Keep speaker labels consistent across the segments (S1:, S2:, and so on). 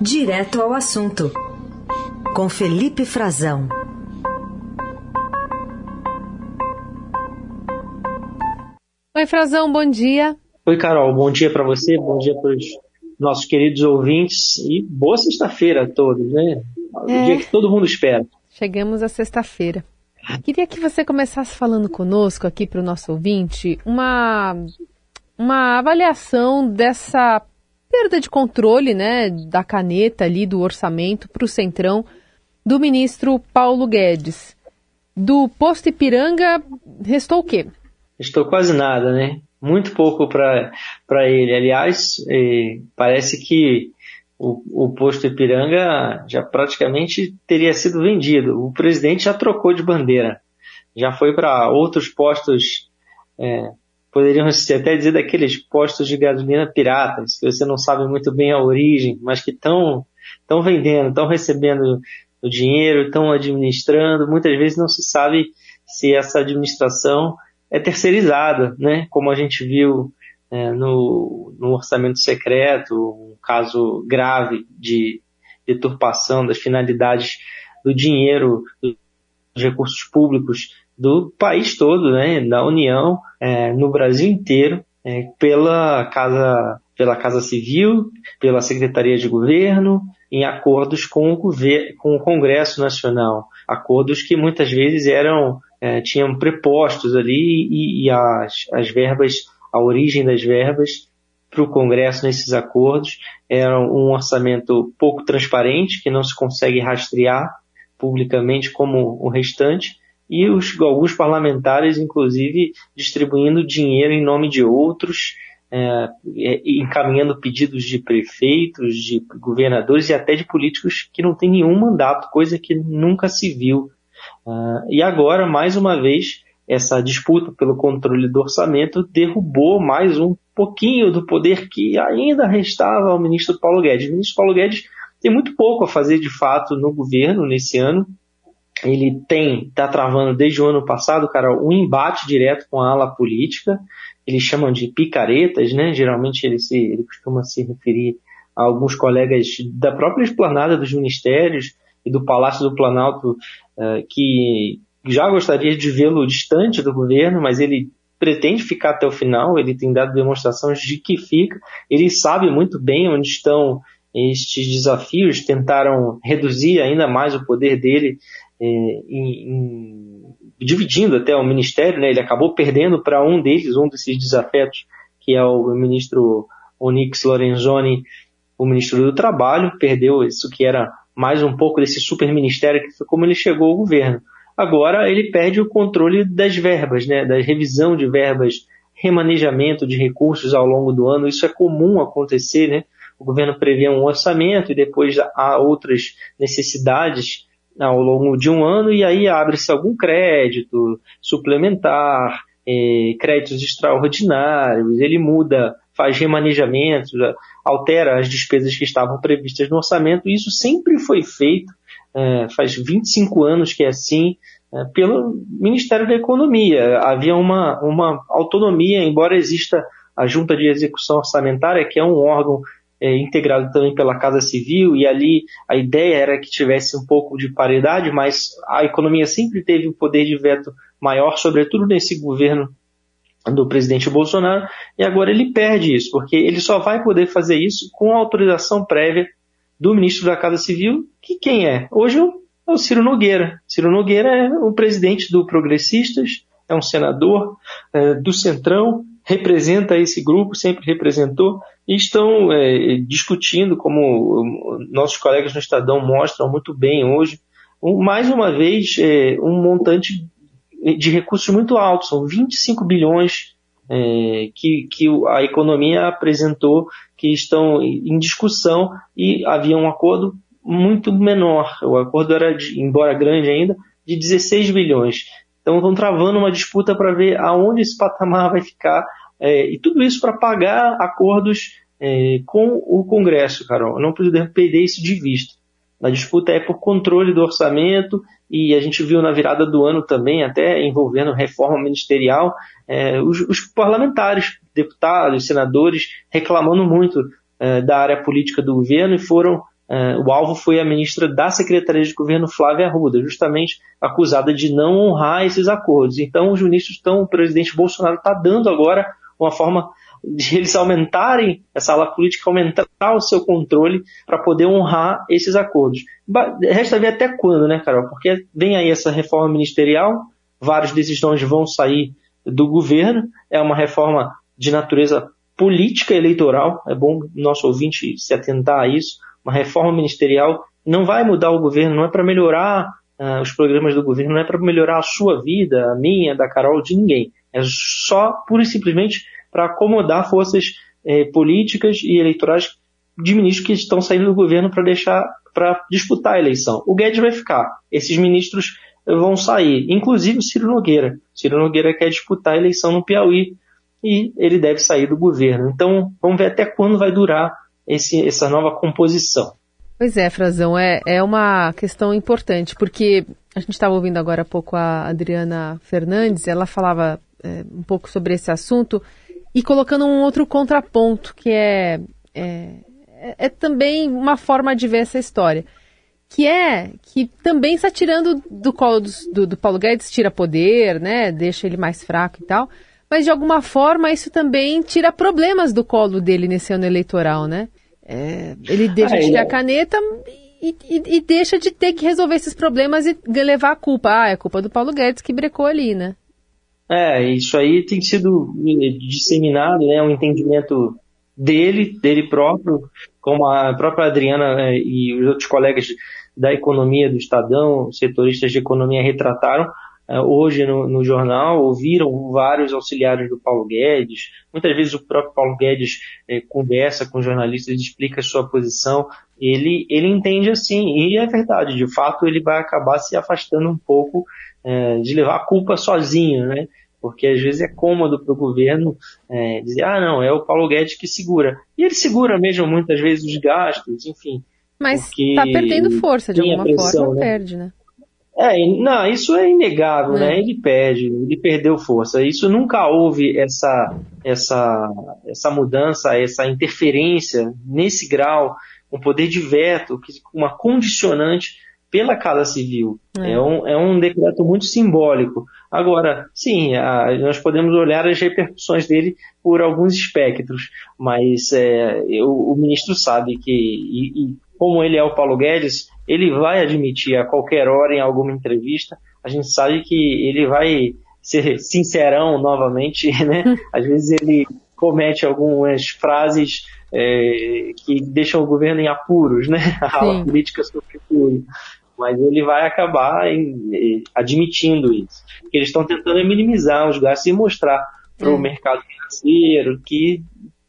S1: Direto ao assunto, com Felipe Frazão.
S2: Oi, Frazão, bom dia.
S3: Oi, Carol, bom dia para você, bom dia para os nossos queridos ouvintes e boa sexta-feira a todos, né? O é. dia que todo mundo espera.
S2: Chegamos à sexta-feira. Queria que você começasse falando conosco aqui para o nosso ouvinte uma, uma avaliação dessa perda de controle né, da caneta ali do orçamento para o Centrão do ministro Paulo Guedes. Do posto Ipiranga, restou o quê?
S3: Restou quase nada, né? Muito pouco para ele. Aliás, eh, parece que o, o, posto Ipiranga já praticamente teria sido vendido. O presidente já trocou de bandeira, já foi para outros postos, é, poderiam até dizer daqueles postos de gasolina piratas, que você não sabe muito bem a origem, mas que estão estão vendendo, estão recebendo o dinheiro, estão administrando. Muitas vezes não se sabe se essa administração é terceirizada, né? Como a gente viu é, no, no, orçamento secreto, um caso grave de deturpação das finalidades do dinheiro, dos recursos públicos do país todo, né, da União, é, no Brasil inteiro, é, pela Casa pela Casa Civil, pela Secretaria de Governo, em acordos com o, governo, com o Congresso Nacional, acordos que muitas vezes eram é, tinham prepostos ali e, e as, as verbas a origem das verbas para o Congresso nesses acordos. Era um orçamento pouco transparente, que não se consegue rastrear publicamente como o restante, e os, alguns parlamentares, inclusive, distribuindo dinheiro em nome de outros, é, encaminhando pedidos de prefeitos, de governadores e até de políticos que não têm nenhum mandato, coisa que nunca se viu. Uh, e agora, mais uma vez, essa disputa pelo controle do orçamento derrubou mais um pouquinho do poder que ainda restava ao ministro Paulo Guedes. O ministro Paulo Guedes tem muito pouco a fazer de fato no governo nesse ano. Ele tem, está travando desde o ano passado, cara, um embate direto com a ala política. Eles chamam de picaretas, né? Geralmente ele, se, ele costuma se referir a alguns colegas da própria esplanada dos ministérios e do Palácio do Planalto uh, que já gostaria de vê-lo distante do governo, mas ele pretende ficar até o final, ele tem dado demonstrações de que fica, ele sabe muito bem onde estão estes desafios, tentaram reduzir ainda mais o poder dele, em, em, dividindo até o ministério, né? ele acabou perdendo para um deles, um desses desafetos, que é o ministro Onyx Lorenzoni, o ministro do Trabalho, perdeu isso que era mais um pouco desse super ministério que foi como ele chegou ao governo. Agora ele perde o controle das verbas, né, da revisão de verbas, remanejamento de recursos ao longo do ano. Isso é comum acontecer, né? O governo prevê um orçamento e depois há outras necessidades ao longo de um ano e aí abre-se algum crédito suplementar, eh, créditos extraordinários, ele muda, faz remanejamentos, altera as despesas que estavam previstas no orçamento. Isso sempre foi feito é, faz 25 anos que é assim, é, pelo Ministério da Economia. Havia uma, uma autonomia, embora exista a Junta de Execução Orçamentária, que é um órgão é, integrado também pela Casa Civil, e ali a ideia era que tivesse um pouco de paridade, mas a economia sempre teve um poder de veto maior, sobretudo nesse governo do presidente Bolsonaro, e agora ele perde isso, porque ele só vai poder fazer isso com autorização prévia do ministro da Casa Civil, que quem é? Hoje é o Ciro Nogueira. Ciro Nogueira é o presidente do Progressistas, é um senador é, do Centrão, representa esse grupo, sempre representou, e estão é, discutindo, como nossos colegas no Estadão mostram muito bem hoje, um, mais uma vez, é, um montante de recursos muito alto, são 25 bilhões é, que, que a economia apresentou que estão em discussão e havia um acordo muito menor. O acordo era, de, embora grande ainda, de 16 bilhões. Então estão travando uma disputa para ver aonde esse patamar vai ficar é, e tudo isso para pagar acordos é, com o Congresso, Carol. Não podemos perder isso de vista. A disputa é por controle do orçamento e a gente viu na virada do ano também, até envolvendo reforma ministerial, é, os, os, parlamentares, deputados, senadores, reclamando muito é, da área política do governo e foram uh, o alvo foi a ministra da Secretaria de Governo, Flávia Arruda, justamente acusada de não honrar esses acordos. Então, os ministros estão, o presidente Bolsonaro está dando agora uma forma de eles aumentarem, essa ala política aumentar o seu controle para poder honrar esses acordos. Resta ver até quando, né, Carol? Porque vem aí essa reforma ministerial, vários nomes vão sair do governo, é uma reforma de natureza política eleitoral, é bom nosso ouvinte se atentar a isso, uma reforma ministerial não vai mudar o governo, não é para melhorar uh, os programas do governo, não é para melhorar a sua vida, a minha, da Carol, de ninguém. É só, pura e simplesmente, para acomodar forças eh, políticas e eleitorais de ministros que estão saindo do governo para deixar para disputar a eleição. O Guedes vai ficar, esses ministros vão sair, inclusive o Ciro Nogueira. Ciro Nogueira quer disputar a eleição no Piauí e ele deve sair do governo. Então, vamos ver até quando vai durar esse, essa nova composição.
S2: Pois é, Frazão, é, é uma questão importante, porque a gente estava ouvindo agora há pouco a Adriana Fernandes, ela falava é, um pouco sobre esse assunto e colocando um outro contraponto, que é, é, é também uma forma de ver essa história que é que também está tirando do colo do, do, do, Paulo Guedes, tira poder, né? Deixa ele mais fraco e tal. Mas de alguma forma isso também tira problemas do colo dele nesse ano eleitoral, né? É, ele deixa ah, de ter a caneta e, e, e, deixa de ter que resolver esses problemas e levar a culpa. Ah, é culpa do Paulo Guedes que brecou ali, né?
S3: É, isso aí tem sido disseminado, né? Um entendimento dele, dele próprio, como a própria Adriana né, e os outros colegas da economia do Estadão, setoristas de economia retrataram uh, hoje no, no, jornal, ouviram vários auxiliares do Paulo Guedes, muitas vezes o próprio Paulo Guedes eh, conversa com jornalistas, explica a sua posição, ele, ele entende assim, e é verdade, de fato ele vai acabar se afastando um pouco eh, de levar a culpa sozinho, né? Porque às vezes é cômodo para o governo é, dizer, ah, não, é o Paulo Guedes que segura. E ele segura mesmo muitas vezes os gastos, enfim.
S2: Mas está perdendo força, de alguma pressão, forma, né? perde, né?
S3: É, não, isso é inegável, é. né? Ele perde, ele perdeu força. Isso nunca houve essa, essa, essa mudança, essa interferência nesse grau, um poder de veto, uma condicionante pela Casa Civil. É. é, um, é um decreto muito simbólico. Agora, sim, a, nós podemos olhar as repercussões dele por alguns espectros, mas é, eu, o ministro sabe que, e, e como ele é o Paulo Guedes, ele vai admitir a qualquer hora em alguma entrevista, a gente sabe que ele vai ser sincerão novamente, né? Às vezes ele comete algumas frases é, que deixam o governo em apuros, né? A política sobre tudo mas ele vai acabar em, admitindo isso. Eles estão tentando minimizar os gastos e mostrar para o hum. mercado financeiro que,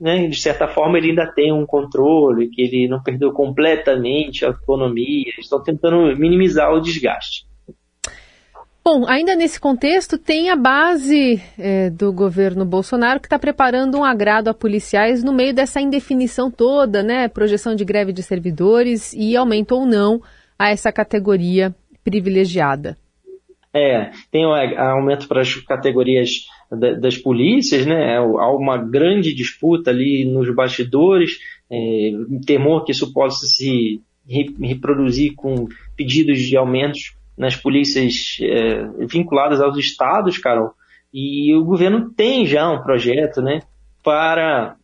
S3: né, de certa forma, ele ainda tem um controle, que ele não perdeu completamente a autonomia. Eles estão tentando minimizar o desgaste.
S2: Bom, ainda nesse contexto, tem a base é, do governo Bolsonaro que está preparando um agrado a policiais no meio dessa indefinição toda, né? Projeção de greve de servidores e aumento ou não a essa categoria privilegiada?
S3: É, tem um aumento para as categorias das polícias, né? Há uma grande disputa ali nos bastidores, é, temor que isso possa se reproduzir com pedidos de aumentos nas polícias é, vinculadas aos estados, Carol. E o governo tem já um projeto, né, para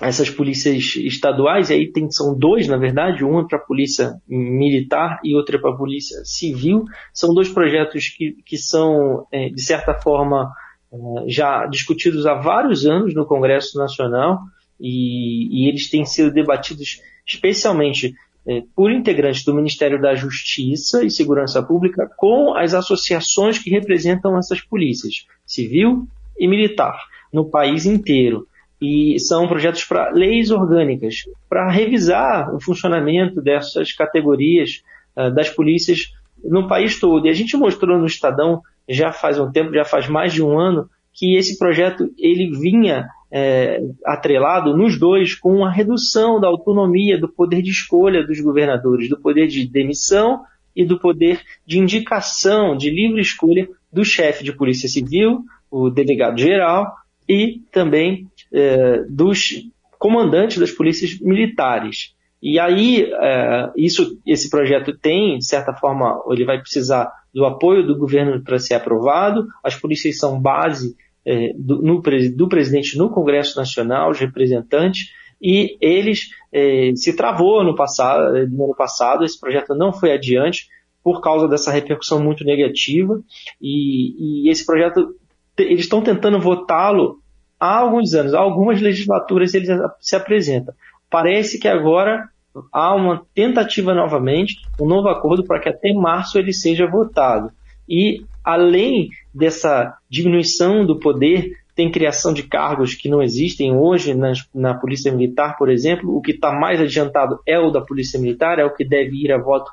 S3: essas polícias estaduais, e aí tem, são dois, na verdade, uma para a polícia militar e outra para a polícia civil. São dois projetos que, que são, é, de certa forma, é, já discutidos há vários anos no Congresso Nacional e, e eles têm sido debatidos especialmente é, por integrantes do Ministério da Justiça e Segurança Pública com as associações que representam essas polícias, civil e militar, no país inteiro e são projetos para leis orgânicas, para revisar o funcionamento dessas categorias uh, das polícias no país todo. E a gente mostrou no Estadão já faz um tempo, já faz mais de um ano, que esse projeto ele vinha é, atrelado nos dois com a redução da autonomia do poder de escolha dos governadores, do poder de demissão e do poder de indicação, de livre escolha do chefe de polícia civil, o delegado geral e também é, dos comandantes das polícias militares. E aí, é, isso, esse projeto tem, de certa forma, ele vai precisar do apoio do governo para ser aprovado. As polícias são base é, do, no, do, presidente no Congresso Nacional, os representantes, e eles é, se travou no passado, no ano passado, esse projeto não foi adiante por causa dessa repercussão muito negativa, e, e esse projeto, eles estão tentando votá-lo há alguns anos, há algumas legislaturas ele se apresenta. Parece que agora há uma tentativa novamente, um novo acordo para que até março ele seja votado. E além dessa diminuição do poder, tem criação de cargos que não existem hoje na Polícia Militar, por exemplo. O que está mais adiantado é o da Polícia Militar, é o que deve ir a voto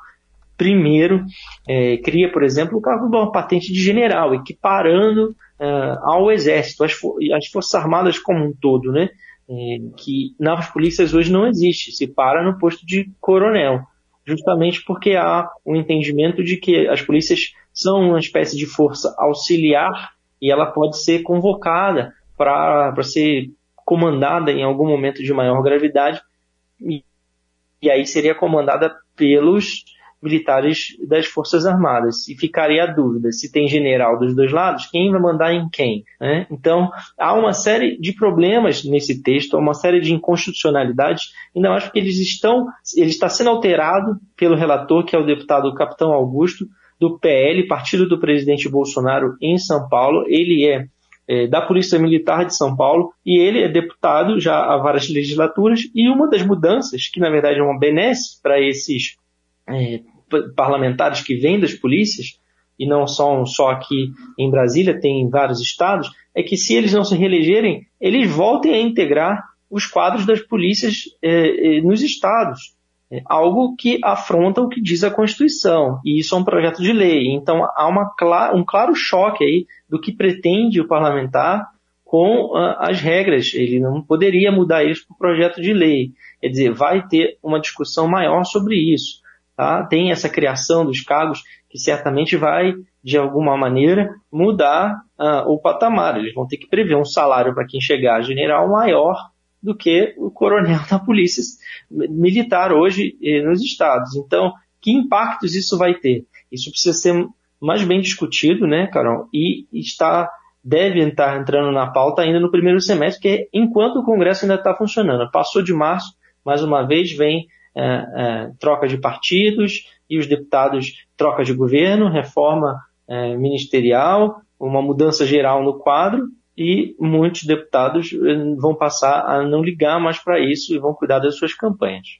S3: primeiro. É, cria, por exemplo, o cargo de uma patente de general, equiparando uh, ao Exército, as, as Forças Armadas como um todo, né? É, que nas polícias hoje não existe, se para no posto de coronel, justamente porque há um entendimento de que as polícias são uma espécie de força auxiliar e ela pode ser convocada para ser comandada em algum momento de maior gravidade e, e aí seria comandada pelos militares das Forças Armadas. E ficaria a dúvida se tem general dos dois lados, quem vai mandar em quem? Né? Então, há uma série de problemas nesse texto, há uma série de inconstitucionalidades, e não acho que eles estão, ele está sendo alterado pelo relator, que é o deputado Capitão Augusto, do PL, partido do presidente Bolsonaro em São Paulo. Ele é, é, da Polícia Militar de São Paulo e ele é deputado já há várias legislaturas. E uma das mudanças, que na verdade é uma benesse para esses é, parlamentares que vêm das polícias, e não são só aqui em Brasília, tem em vários estados, é que se eles não se reelegerem, eles voltem a integrar os quadros das polícias eh, eh, nos estados. É algo que afronta o que diz a Constituição, e isso é um projeto de lei. Então há uma, um claro choque aí do que pretende o parlamentar com uh, as regras. Ele não poderia mudar isso para o projeto de lei. Quer dizer, vai ter uma discussão maior sobre isso. Tá? Tem essa criação dos cargos que certamente vai, de alguma maneira, mudar uh, o patamar. Eles vão ter que prever um salário para quem chegar a general maior do que o coronel da polícia militar hoje eh, nos estados. Então, que impactos isso vai ter? Isso precisa ser mais bem discutido, né, Carol? E está deve estar entrando na pauta ainda no primeiro semestre, que é enquanto o Congresso ainda está funcionando. Passou de março, mais uma vez vem é, é, troca de partidos e os deputados troca de governo, reforma é, ministerial, uma mudança geral no quadro e muitos deputados eh, vão passar a não ligar mais para isso e vão cuidar das suas campanhas.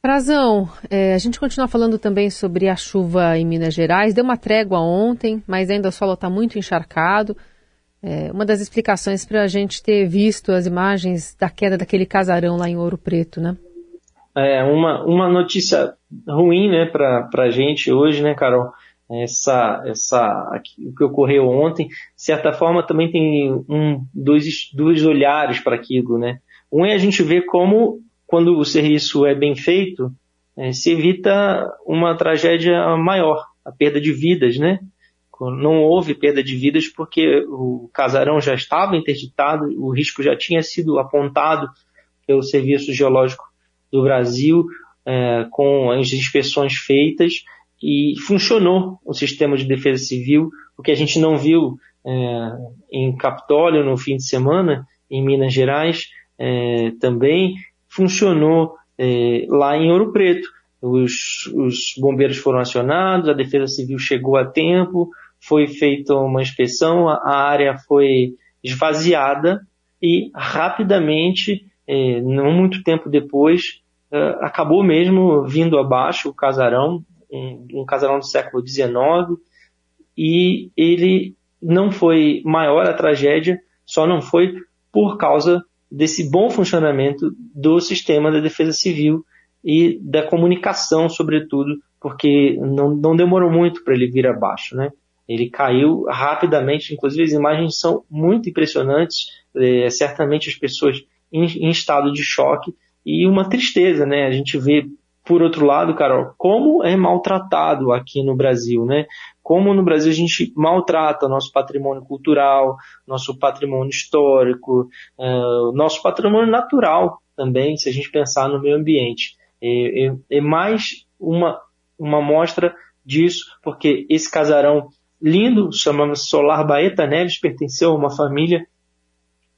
S2: Frazão, é, a gente continua falando também sobre a chuva em Minas Gerais. Deu uma trégua ontem, mas ainda o solo está muito encharcado. É, uma das explicações para a gente ter visto as imagens da queda daquele casarão lá em Ouro Preto, né?
S3: É uma, uma notícia ruim, né, para a gente hoje, né, Carol? Essa, essa, o que ocorreu ontem, de certa forma, também tem um, dois, dois olhares para aquilo, né? Um é a gente ver como, quando o serviço é bem feito, é, se evita uma tragédia maior, a perda de vidas, né? Não houve perda de vidas porque o casarão já estava interditado, o risco já tinha sido apontado pelo Serviço Geológico do Brasil, é, com as inspeções feitas, e funcionou o sistema de defesa civil, o que a gente não viu é, em Capitólio no fim de semana, em Minas Gerais é, também, funcionou é, lá em Ouro Preto. Os, os bombeiros foram acionados, a defesa civil chegou a tempo, foi feita uma inspeção, a, área foi esvaziada e rapidamente, é, não muito tempo depois, uh, acabou mesmo vindo abaixo o casarão, um, um casarão do século XIX, e ele não foi maior a tragédia, só não foi por causa desse bom funcionamento do sistema da defesa civil e da comunicação, sobretudo, porque não, não demorou muito para ele vir abaixo, né? Ele caiu rapidamente, inclusive as imagens são muito impressionantes, é, certamente as pessoas em, em estado de choque e uma tristeza, né? A gente vê, por outro lado, Carol, como é maltratado aqui no Brasil, né? Como no Brasil a gente maltrata nosso patrimônio cultural, nosso patrimônio histórico, uh, nosso patrimônio natural, também, se a gente pensar no meio ambiente. É, é, é mais uma, uma mostra disso, porque esse casarão lindo, chamava-se Solar Baeta Neves, pertenceu a uma família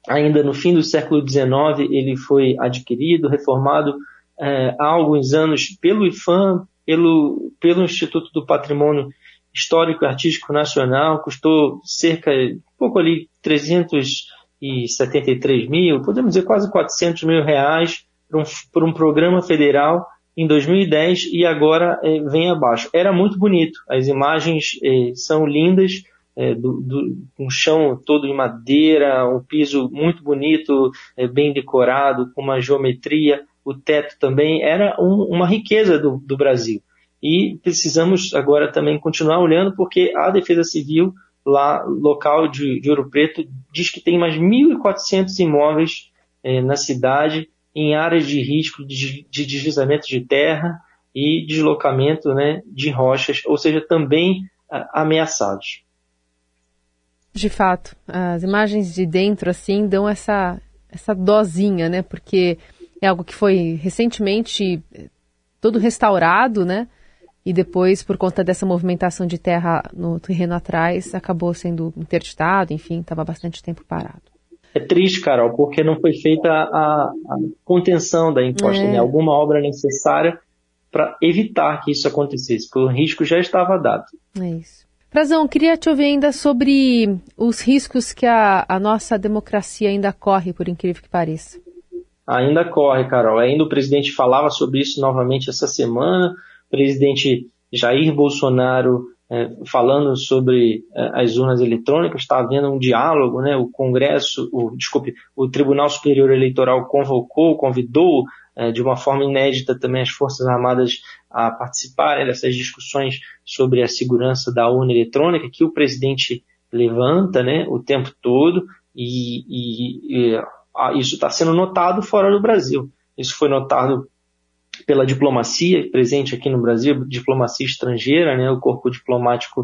S3: ainda no fim do século XIX, ele foi adquirido, reformado é, há alguns anos pelo IFAM, pelo, pelo Instituto do Patrimônio Histórico e Artístico Nacional, custou cerca, pouco ali, 373 mil, podemos dizer quase 400 mil reais por um, um programa federal em 2010 e agora é, vem abaixo. Era muito bonito, as imagens é, são lindas, é, do, do, um chão todo em madeira, um piso muito bonito, é, bem decorado, com uma geometria, o teto também era um, uma riqueza do, do Brasil. E precisamos agora também continuar olhando, porque a Defesa Civil, lá local de, de Ouro Preto, diz que tem mais 1.400 imóveis é, na cidade, em áreas de risco de, de deslizamento de terra e deslocamento né, de rochas, ou seja, também ameaçados.
S2: De fato, as imagens de dentro assim dão essa essa dosinha, né? Porque é algo que foi recentemente eh, todo restaurado, né? E depois, por conta dessa movimentação de terra no terreno atrás, acabou sendo interditado, enfim, estava bastante tempo parado.
S3: É triste, Carol, porque não foi feita a, a contenção da encosta, é. né? alguma obra necessária para evitar que isso acontecesse, porque o risco já estava dado.
S2: É isso. Frazão, queria te ouvir ainda sobre os riscos que a, a nossa democracia ainda corre, por incrível que pareça.
S3: Ainda corre, Carol. Ainda o presidente falava sobre isso novamente essa semana. O presidente Jair Bolsonaro é, falando sobre é, as urnas eletrônicas, está havendo um diálogo, né? O Congresso, o, desculpe, o Tribunal Superior Eleitoral convocou, convidou é, de uma forma inédita também as Forças Armadas a participarem dessas discussões sobre a segurança da urna eletrônica que o presidente levanta né, o tempo todo e, e, e isso está sendo notado fora do Brasil. Isso foi notado pela diplomacia presente aqui no Brasil, diplomacia estrangeira, né, o corpo diplomático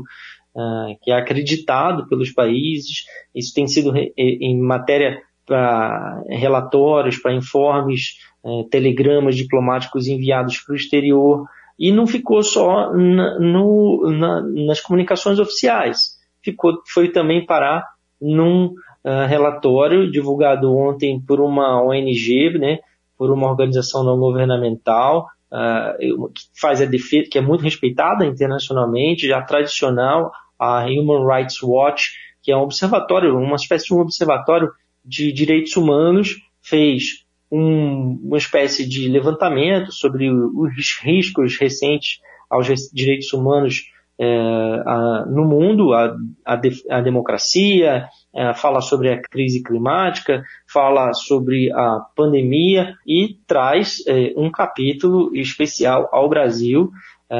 S3: uh, que é acreditado pelos países. Isso tem sido em matéria para relatórios, para informes, uh, telegramas diplomáticos enviados para o exterior e não ficou só na, no, na, nas comunicações oficiais, ficou, foi também parar num uh, relatório divulgado ontem por uma ONG, né, por uma organização não governamental uh, que faz a defesa, que é muito respeitada internacionalmente, já tradicional, a Human Rights Watch, que é um observatório, uma espécie de um observatório de direitos humanos, fez um, uma espécie de levantamento sobre os riscos recentes aos direitos humanos é, a, no mundo, a, a, de, a democracia, é, fala sobre a crise climática, fala sobre a pandemia e traz é, um capítulo especial ao Brasil, é,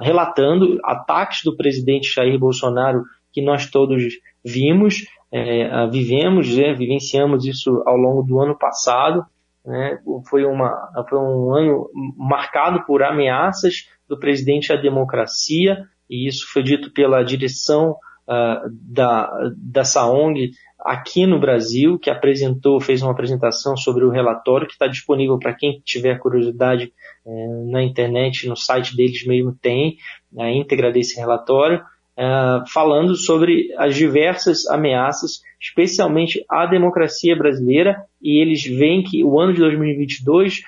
S3: relatando ataques do presidente Jair Bolsonaro que nós todos vimos, é, vivemos, né, vivenciamos isso ao longo do ano passado. Né, foi, uma, foi um ano marcado por ameaças do presidente à democracia, e isso foi dito pela direção uh, da, dessa ONG aqui no Brasil, que apresentou, fez uma apresentação sobre o relatório, que está disponível para quem tiver curiosidade uh, na internet, no site deles mesmo tem a íntegra desse relatório, uh, falando sobre as diversas ameaças, especialmente à democracia brasileira, e eles veem que o ano de 2022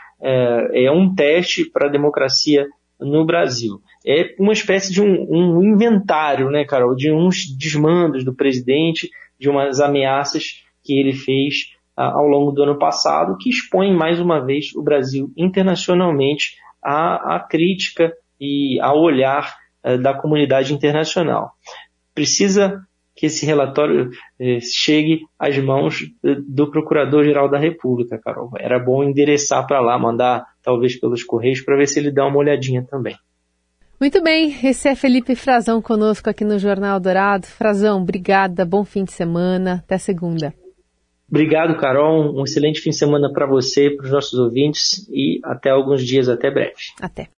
S3: é um teste para a democracia no Brasil. É uma espécie de um, um, inventário, né, Carol, de uns desmandos do presidente, de umas ameaças que ele fez ah, ao longo do ano passado, que expõe mais uma vez o Brasil internacionalmente à, à crítica e ao olhar da comunidade internacional. Precisa que esse relatório eh, chegue às mãos do Procurador-Geral da República, Carol. Era bom endereçar para lá, mandar talvez pelos Correios, para ver se ele dá uma olhadinha também.
S2: Muito bem, esse é Felipe Frazão conosco aqui no Jornal Dourado. Frazão, obrigada, bom fim de semana, até segunda.
S3: Obrigado, Carol. Um excelente fim de semana para você para os nossos ouvintes e até alguns dias, até breve.
S2: Até.